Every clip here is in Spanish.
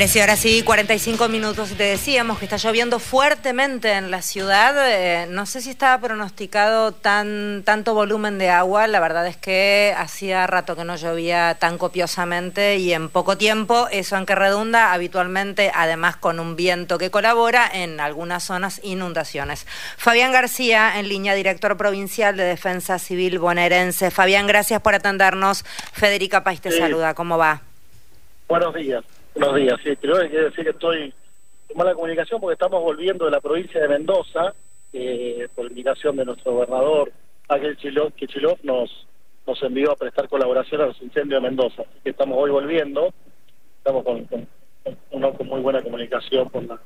13 horas y 45 minutos. Te decíamos que está lloviendo fuertemente en la ciudad. Eh, no sé si estaba pronosticado tan tanto volumen de agua. La verdad es que hacía rato que no llovía tan copiosamente y en poco tiempo. Eso en que redunda habitualmente, además con un viento que colabora en algunas zonas inundaciones. Fabián García, en línea director provincial de Defensa Civil bonaerense. Fabián, gracias por atendernos. Federica País te saluda. ¿Cómo va? Buenos días. Buenos días, sí, que decir que estoy en mala comunicación porque estamos volviendo de la provincia de Mendoza, eh, por indicación de nuestro gobernador, Ángel Kichilov, nos, nos envió a prestar colaboración a los incendios de Mendoza. Así que estamos hoy volviendo, estamos con, con, con muy buena comunicación por la,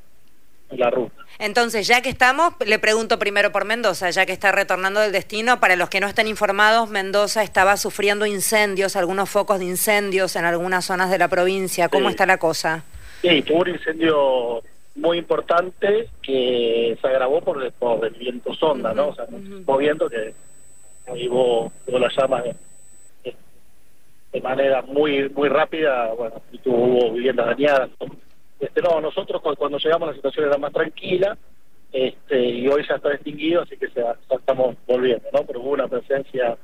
la ruta. Entonces, ya que estamos, le pregunto primero por Mendoza, ya que está retornando del destino. Para los que no estén informados, Mendoza estaba sufriendo incendios, algunos focos de incendios en algunas zonas de la provincia. ¿Cómo está la cosa? Sí, tuvo un incendio muy importante que se agravó por el, por el viento sonda, ¿no? O sea, uh viento que avivó las llamas de, de, manera muy muy rápida, bueno, y tuvo viviendas dañadas, este, no, nosotros cuando llegamos la situación era más tranquila este, y hoy ya está extinguido, así que se, estamos volviendo, ¿no? Pero hubo una presencia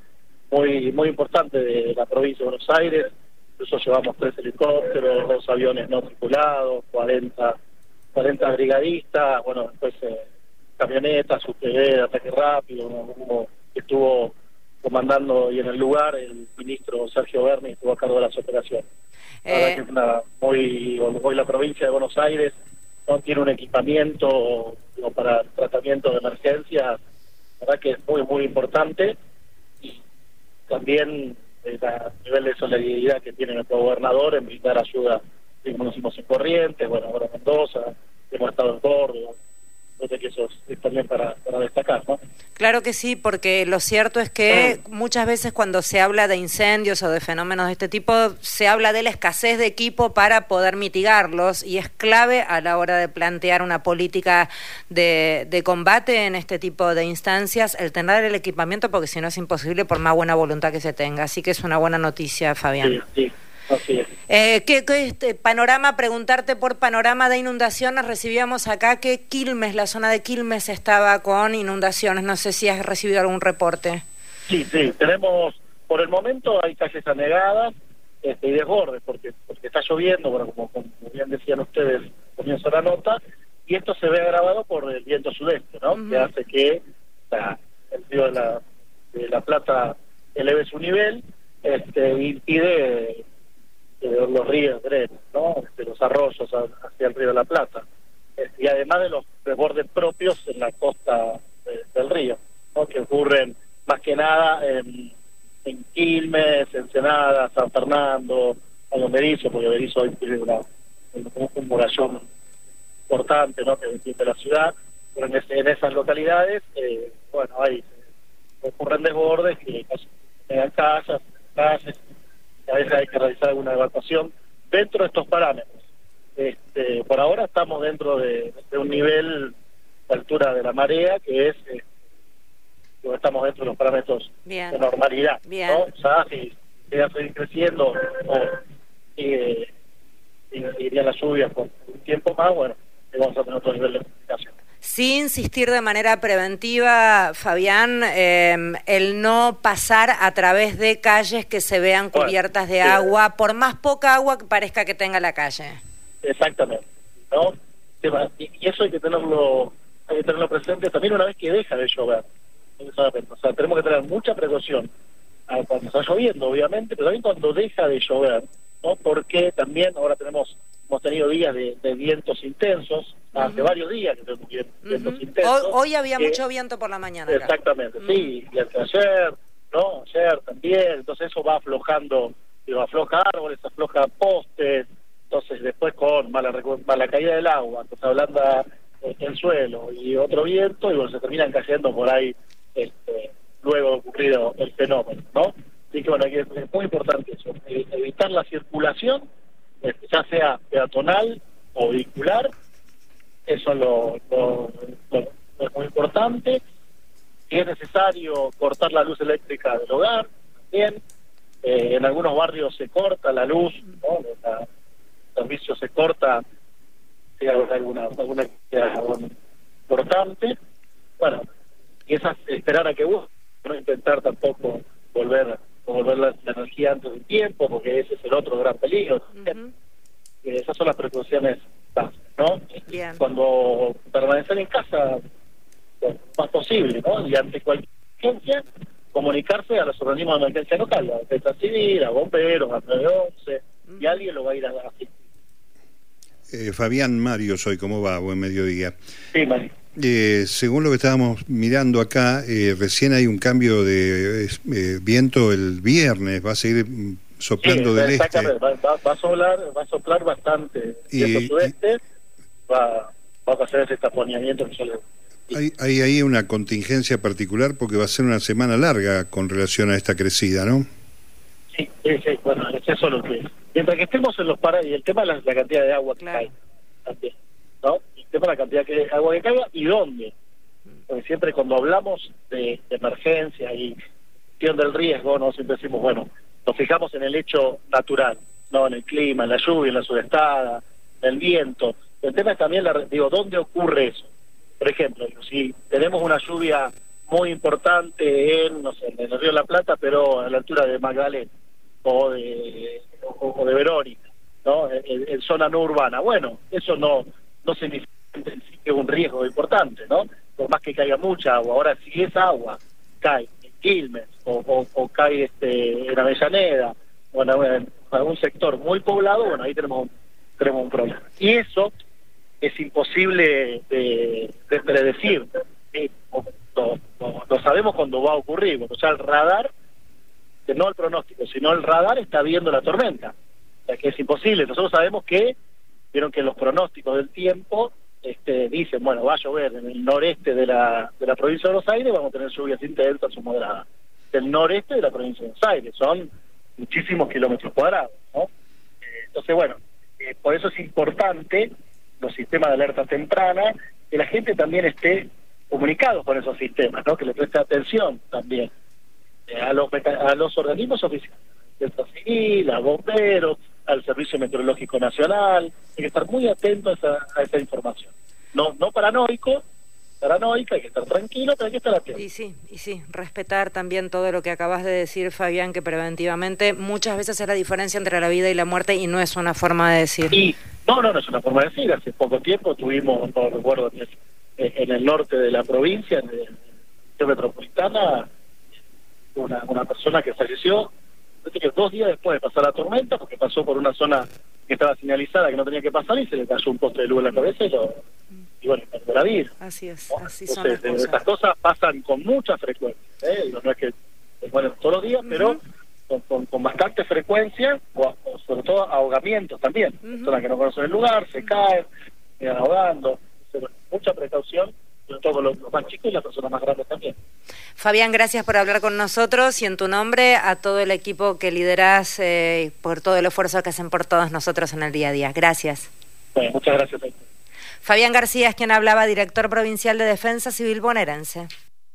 muy muy importante de la provincia de Buenos Aires, incluso llevamos tres helicópteros, dos aviones no tripulados, 40, 40 brigadistas, bueno, después eh, camionetas, UTV de ataque rápido, uno estuvo comandando y en el lugar el ministro Sergio Berni estuvo a cargo de las operaciones. Eh... que una, hoy, hoy la provincia de Buenos Aires no tiene un equipamiento para tratamiento de emergencia, verdad que es muy, muy importante. Y también el nivel de solidaridad que tiene nuestro gobernador en brindar ayuda, hicimos en Corrientes, bueno, ahora en Mendoza, hemos estado en Córdoba, que eso es también para, para, destacar, ¿no? Claro que sí, porque lo cierto es que muchas veces cuando se habla de incendios o de fenómenos de este tipo, se habla de la escasez de equipo para poder mitigarlos y es clave a la hora de plantear una política de, de combate en este tipo de instancias el tener el equipamiento, porque si no es imposible por más buena voluntad que se tenga. Así que es una buena noticia, Fabián. Sí, sí. Eh, ¿qué, este panorama, preguntarte por panorama de inundaciones, recibíamos acá que Quilmes, la zona de Quilmes estaba con inundaciones, no sé si has recibido algún reporte. Sí, sí, tenemos, por el momento hay calles anegadas este, y desbordes, porque, porque está lloviendo, bueno, como, como bien decían ustedes, comienzo la nota, y esto se ve agravado por el viento sudeste, ¿no? Que hace que el río de la, de la Plata eleve su nivel, este, impide de los ríos, ¿no? de los arroyos hacia el río de la Plata. y además de los desbordes propios en la costa del río, ¿no? que ocurren más que nada en, en Quilmes, Ensenada, San Fernando, en Berizo, porque Berizo hoy tiene un, murallón importante ¿no? que defiende la ciudad, pero en, en esas localidades, eh, bueno, hay ocurren desbordes que en casas, calles, a veces hay que realizar alguna evacuación dentro de estos parámetros. Este, por ahora estamos dentro de, un nivel de altura de la marea que es eh, estamos dentro de los parámetros de normalidad. ¿no? O sea, si llega a seguir creciendo o sigue, seguirían las lluvias por un tiempo más, bueno, vamos a tener otro nivel de comunicación. Sí insistir de manera preventiva, Fabián, em, el no pasar a través de calles que se vean cubiertas de agua, por más poca agua que parezca que tenga la calle. Exactamente, ¿no? Y eso hay que tenerlo, hay que tenerlo presente también una vez que deja de llover. O sea, tenemos que tener mucha precaución cuando está lloviendo, obviamente, pero también cuando deja de llover, ¿no? Porque también ahora tenemos hemos tenido días de, vientos intensos, hace varios días que tenemos vientos intensos. Hoy, había mucho viento por la mañana. Exactamente, sí, y ayer, ¿no? Ayer también, entonces eso va aflojando, digo, afloja árboles, afloja postes, entonces después con mala, mala caída del agua, entonces hablando el suelo y otro viento, y bueno, se terminan cayendo por ahí este, luego de ocurrido el fenómeno, ¿no? Así que bueno, es muy importante eso, evitar la circulación ya sea peatonal o vehicular, eso lo, es muy importante. Si es necesario cortar la luz eléctrica del hogar, también. Eh, en algunos barrios se corta la luz, ¿no? la, servicio se corta, si hay alguna, alguna importante, bueno, y esas esperar a que vos, no intentar tampoco volver volver la, energía antes del tiempo, porque ese es el otro gran peligro. esas son las precauciones ¿no? Cuando permanecer en casa, lo más posible, ¿no? Y ante cualquier emergencia, comunicarse a los organismos de emergencia local, a la defensa civil, a bomberos, a 911, y alguien lo va a ir a asistir. Eh, Fabián Mario, soy, ¿cómo va? Buen mediodía. Sí, Mario. Eh, según lo que estábamos mirando acá, eh, recién hay un cambio de eh, viento el viernes, va a seguir soplando del este. Va, va, a soplar, va a soplar bastante y, sudeste, va, va a pasar ese taponeamiento que yo le hay, hay ahí una contingencia particular porque va a ser una semana larga con relación a esta crecida, ¿no? Sí, sí, bueno, es eso lo que Mientras que estemos en los parajes, y el tema es la, cantidad de agua que hay también, ¿no? El tema es la cantidad de agua que caiga y dónde. Porque siempre cuando hablamos de, emergencia y gestión del riesgo, no siempre decimos, bueno, nos fijamos en el hecho natural, no en el clima, en la lluvia, en la sudestada, en el viento. El tema es también, la, digo, ¿dónde ocurre eso? Por ejemplo, si tenemos una lluvia muy importante en, no sé, en el río de la Plata, pero a la altura de Magdalena o de, o, de Verónica, ¿no? En, zona no urbana. Bueno, eso no, no significa que es un riesgo importante, ¿no? Por más que caiga mucha agua. Ahora, si esa agua cae en Quilmes o, o, cae este, en Avellaneda o en, algún sector muy poblado, bueno, ahí tenemos tenemos un problema. Y eso es imposible de, predecir. Lo, sabemos cuando va a ocurrir. o sea, el radar, no el pronóstico, sino el radar está viendo la tormenta. O sea, que es imposible. Nosotros sabemos que, vieron que los pronósticos del tiempo este, dicen, bueno, va a llover en el noreste de la, de la provincia de Buenos Aires, vamos a tener lluvias intensas o moderadas. El noreste de la provincia de Buenos Aires, son muchísimos kilómetros cuadrados. ¿no? Eh, entonces, bueno, eh, por eso es importante los sistemas de alerta temprana, que la gente también esté comunicado con esos sistemas, ¿no? que le preste atención también eh, a, los, a los organismos oficiales, Defensa Civil, a bomberos, al Servicio Meteorológico Nacional, hay que estar muy atento a esa, a esa información. No, no paranoico, paranoica, hay que estar tranquilo, pero hay que estar atento. Y sí, y sí, respetar también todo lo que acabas de decir, Fabián, que preventivamente muchas veces es la diferencia entre la vida y la muerte y no es una forma de decir. Y, no, no, no es una forma de decir. Hace poco tiempo tuvimos, no recuerdo, en el norte de la provincia, en la metropolitana, una, una persona que falleció dos días después de pasar la tormenta, porque pasó por una zona que estaba señalizada que no tenía que pasar y se le cayó un poste de luz en la cabeza y lo y bueno, vida. Así es, así son las cosas. Estas cosas pasan con mucha frecuencia, ¿eh? no es que bueno todos los días, pero con, con, bastante frecuencia, o, sobre todo ahogamientos también. Personas que no conocen el lugar, se caen, quedan ahogando. mucha precaución sobre todo los, más chicos y las personas más grandes también. Fabián, gracias por hablar con nosotros y en tu nombre a todo el equipo que lideras eh, por todo el esfuerzo que hacen por todos nosotros en el día a día. Gracias. Bueno, muchas gracias. Fabián García es quien hablaba, director provincial de Defensa Civil bonaerense.